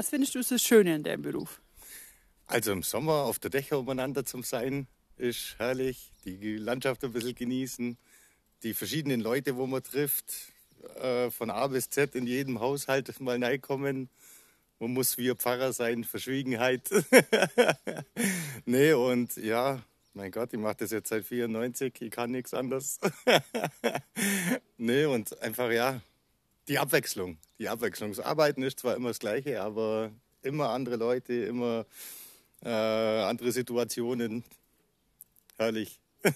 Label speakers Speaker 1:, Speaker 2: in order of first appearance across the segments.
Speaker 1: Was findest du so schön in deinem Beruf?
Speaker 2: Also im Sommer auf der Dächer umeinander zum Sein ist herrlich. Die Landschaft ein bisschen genießen. Die verschiedenen Leute, wo man trifft. Äh, von A bis Z in jedem Haushalt mal reinkommen. Man muss wie ein Pfarrer sein, Verschwiegenheit. nee, und ja, mein Gott, ich mache das jetzt seit 94, ich kann nichts anderes. nee, und einfach ja, die Abwechslung. Die Abwechslung. Das Arbeiten ist zwar immer das Gleiche, aber immer andere Leute, immer äh, andere Situationen. Herrlich.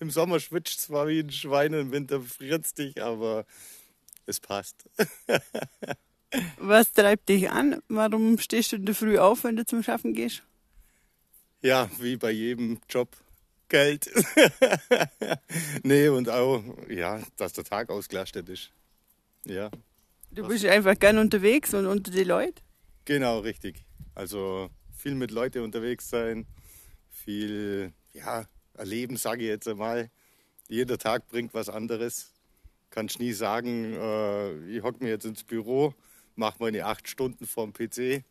Speaker 2: Im Sommer schwitzt zwar wie ein Schwein, im Winter friert es dich, aber es passt.
Speaker 1: Was treibt dich an? Warum stehst du in der Früh auf, wenn du zum Schaffen gehst?
Speaker 2: Ja, wie bei jedem Job. Geld. nee, und auch, ja, dass der Tag ausgelastet ist. Ja.
Speaker 1: Du bist einfach gern unterwegs und unter die Leute?
Speaker 2: Genau, richtig. Also viel mit Leuten unterwegs sein, viel, ja, erleben, sage ich jetzt einmal. Jeder Tag bringt was anderes. Kannst nie sagen, äh, ich hocke mir jetzt ins Büro, mache meine acht Stunden vorm PC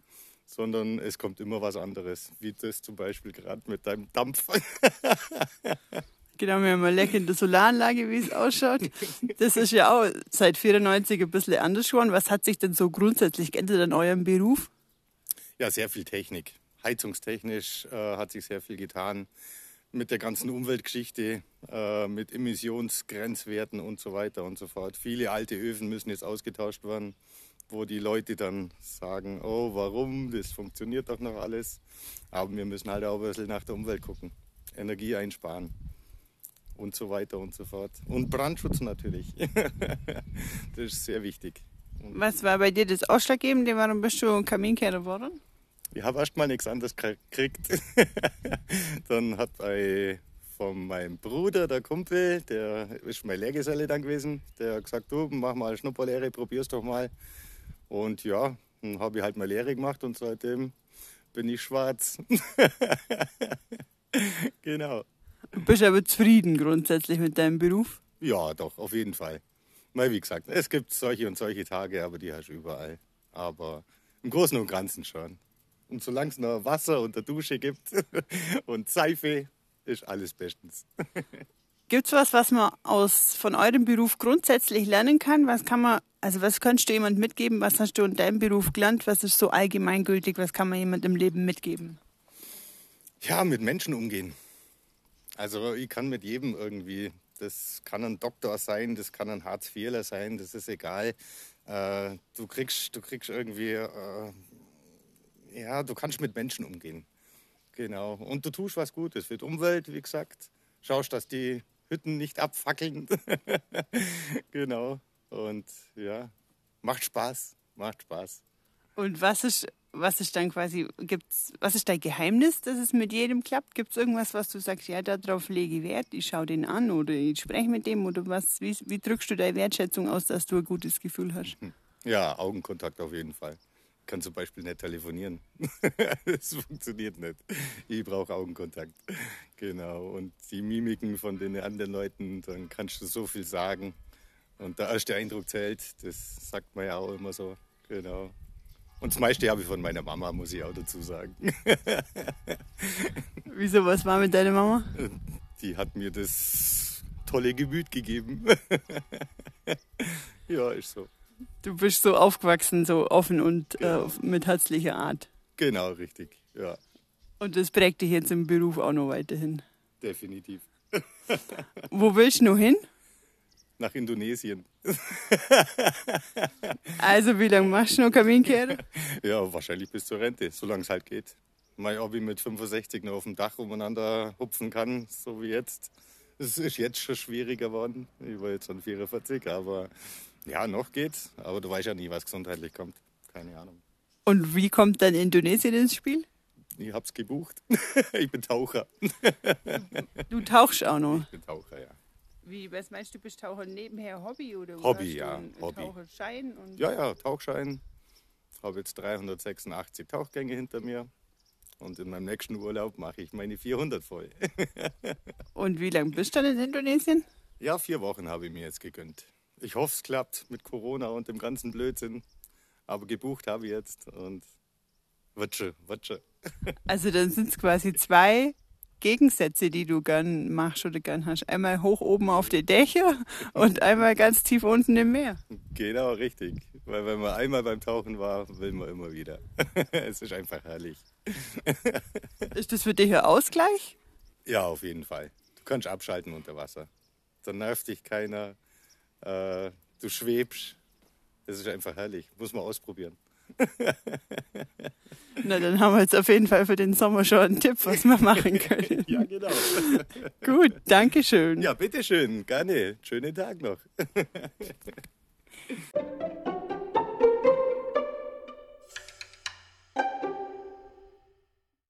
Speaker 2: sondern es kommt immer was anderes, wie das zum Beispiel gerade mit deinem Dampf.
Speaker 1: Genau, wir haben eine leckende Solaranlage, wie es ausschaut. Das ist ja auch seit 94 ein bisschen anders geworden. Was hat sich denn so grundsätzlich geändert an eurem Beruf?
Speaker 2: Ja, sehr viel Technik. Heizungstechnisch äh, hat sich sehr viel getan. Mit der ganzen Umweltgeschichte, äh, mit Emissionsgrenzwerten und so weiter und so fort. Viele alte Öfen müssen jetzt ausgetauscht werden wo die Leute dann sagen, oh, warum, das funktioniert doch noch alles. Aber wir müssen halt auch ein bisschen nach der Umwelt gucken, Energie einsparen und so weiter und so fort. Und Brandschutz natürlich. das ist sehr wichtig.
Speaker 1: Und Was war bei dir das Ausschlaggebende? Warum bist du Kaminkehrer geworden?
Speaker 2: Ich habe erst mal nichts anderes gekriegt. dann hat bei von meinem Bruder, der Kumpel, der ist mein Lehrgeselle dann gewesen, der hat gesagt, du mach mal eine Schnupperlehre, probier's doch mal. Und ja, dann habe ich halt mal Lehre gemacht und seitdem bin ich schwarz. genau.
Speaker 1: Du bist aber zufrieden grundsätzlich mit deinem Beruf?
Speaker 2: Ja, doch, auf jeden Fall. Weil, wie gesagt, es gibt solche und solche Tage, aber die hast du überall. Aber im Großen und Ganzen schon. Und solange es noch Wasser und der Dusche gibt und Seife, ist alles bestens.
Speaker 1: Gibt es was, was man aus, von eurem Beruf grundsätzlich lernen kann? Was kann man, also was könntest du jemand mitgeben? Was hast du in deinem Beruf gelernt? Was ist so allgemeingültig? Was kann man jemand im Leben mitgeben?
Speaker 2: Ja, mit Menschen umgehen. Also ich kann mit jedem irgendwie, das kann ein Doktor sein, das kann ein Hartz-IVler sein, das ist egal. Äh, du kriegst, du kriegst irgendwie, äh, ja, du kannst mit Menschen umgehen. Genau. Und du tust was Gutes für die Umwelt, wie gesagt. Schaust, dass die Hütten nicht abfackeln. genau. Und ja, macht Spaß. Macht Spaß.
Speaker 1: Und was ist, was ist dann quasi, gibt's, was ist dein Geheimnis, dass es mit jedem klappt? Gibt es irgendwas, was du sagst, ja, darauf lege ich Wert, ich schaue den an oder ich spreche mit dem oder was? Wie, wie drückst du deine Wertschätzung aus, dass du ein gutes Gefühl hast?
Speaker 2: Ja, Augenkontakt auf jeden Fall kann zum Beispiel nicht telefonieren. das funktioniert nicht. Ich brauche Augenkontakt. Genau. Und die Mimiken von den anderen Leuten, dann kannst du so viel sagen. Und der erste Eindruck zählt, das sagt man ja auch immer so. Genau. Und das meiste habe ich von meiner Mama, muss ich auch dazu sagen.
Speaker 1: Wieso, was war mit deiner Mama?
Speaker 2: Die hat mir das tolle Gemüt gegeben. ja, ist so.
Speaker 1: Du bist so aufgewachsen, so offen und äh, genau. äh, mit herzlicher Art.
Speaker 2: Genau, richtig, ja.
Speaker 1: Und das prägt dich jetzt im Beruf auch noch weiterhin.
Speaker 2: Definitiv.
Speaker 1: Wo willst du noch hin?
Speaker 2: Nach Indonesien.
Speaker 1: also, wie lange machst du noch Kaminkehre?
Speaker 2: Ja, wahrscheinlich bis zur Rente, solange es halt geht. Mal, ob ich mit 65 noch auf dem Dach umeinander hupfen kann, so wie jetzt. Es ist jetzt schon schwieriger geworden. Ich war jetzt an 44, aber ja, noch geht's, aber du weißt ja nie, was gesundheitlich kommt. Keine Ahnung.
Speaker 1: Und wie kommt dann Indonesien ins Spiel?
Speaker 2: Ich hab's gebucht. ich bin Taucher.
Speaker 1: du tauchst auch noch?
Speaker 2: Ich bin Taucher, ja.
Speaker 1: Wie, was meinst du, bist Taucher nebenher Hobby oder
Speaker 2: Hobby, ja.
Speaker 1: Hobby. Taucherschein? Und
Speaker 2: ja, ja, Tauchschein. Habe jetzt 386 Tauchgänge hinter mir. Und in meinem nächsten Urlaub mache ich meine 400 voll.
Speaker 1: und wie lange bist du dann in Indonesien?
Speaker 2: Ja, vier Wochen habe ich mir jetzt gegönnt. Ich hoffe, es klappt mit Corona und dem ganzen Blödsinn. Aber gebucht habe ich jetzt und wird schon.
Speaker 1: Also dann sind es quasi zwei Gegensätze, die du gern machst oder gern hast. Einmal hoch oben auf die Dächer und einmal ganz tief unten im Meer.
Speaker 2: Genau, richtig. Weil wenn man einmal beim Tauchen war, will man immer wieder. es ist einfach herrlich.
Speaker 1: Ist das für dich ein Ausgleich?
Speaker 2: Ja, auf jeden Fall. Du kannst abschalten unter Wasser. Dann nervt dich keiner. Äh, du schwebst. Das ist einfach herrlich. Muss man ausprobieren.
Speaker 1: Na, dann haben wir jetzt auf jeden Fall für den Sommer schon einen Tipp, was wir machen können.
Speaker 2: ja, genau.
Speaker 1: Gut, danke schön.
Speaker 2: Ja, bitteschön. Gerne. Schönen Tag noch.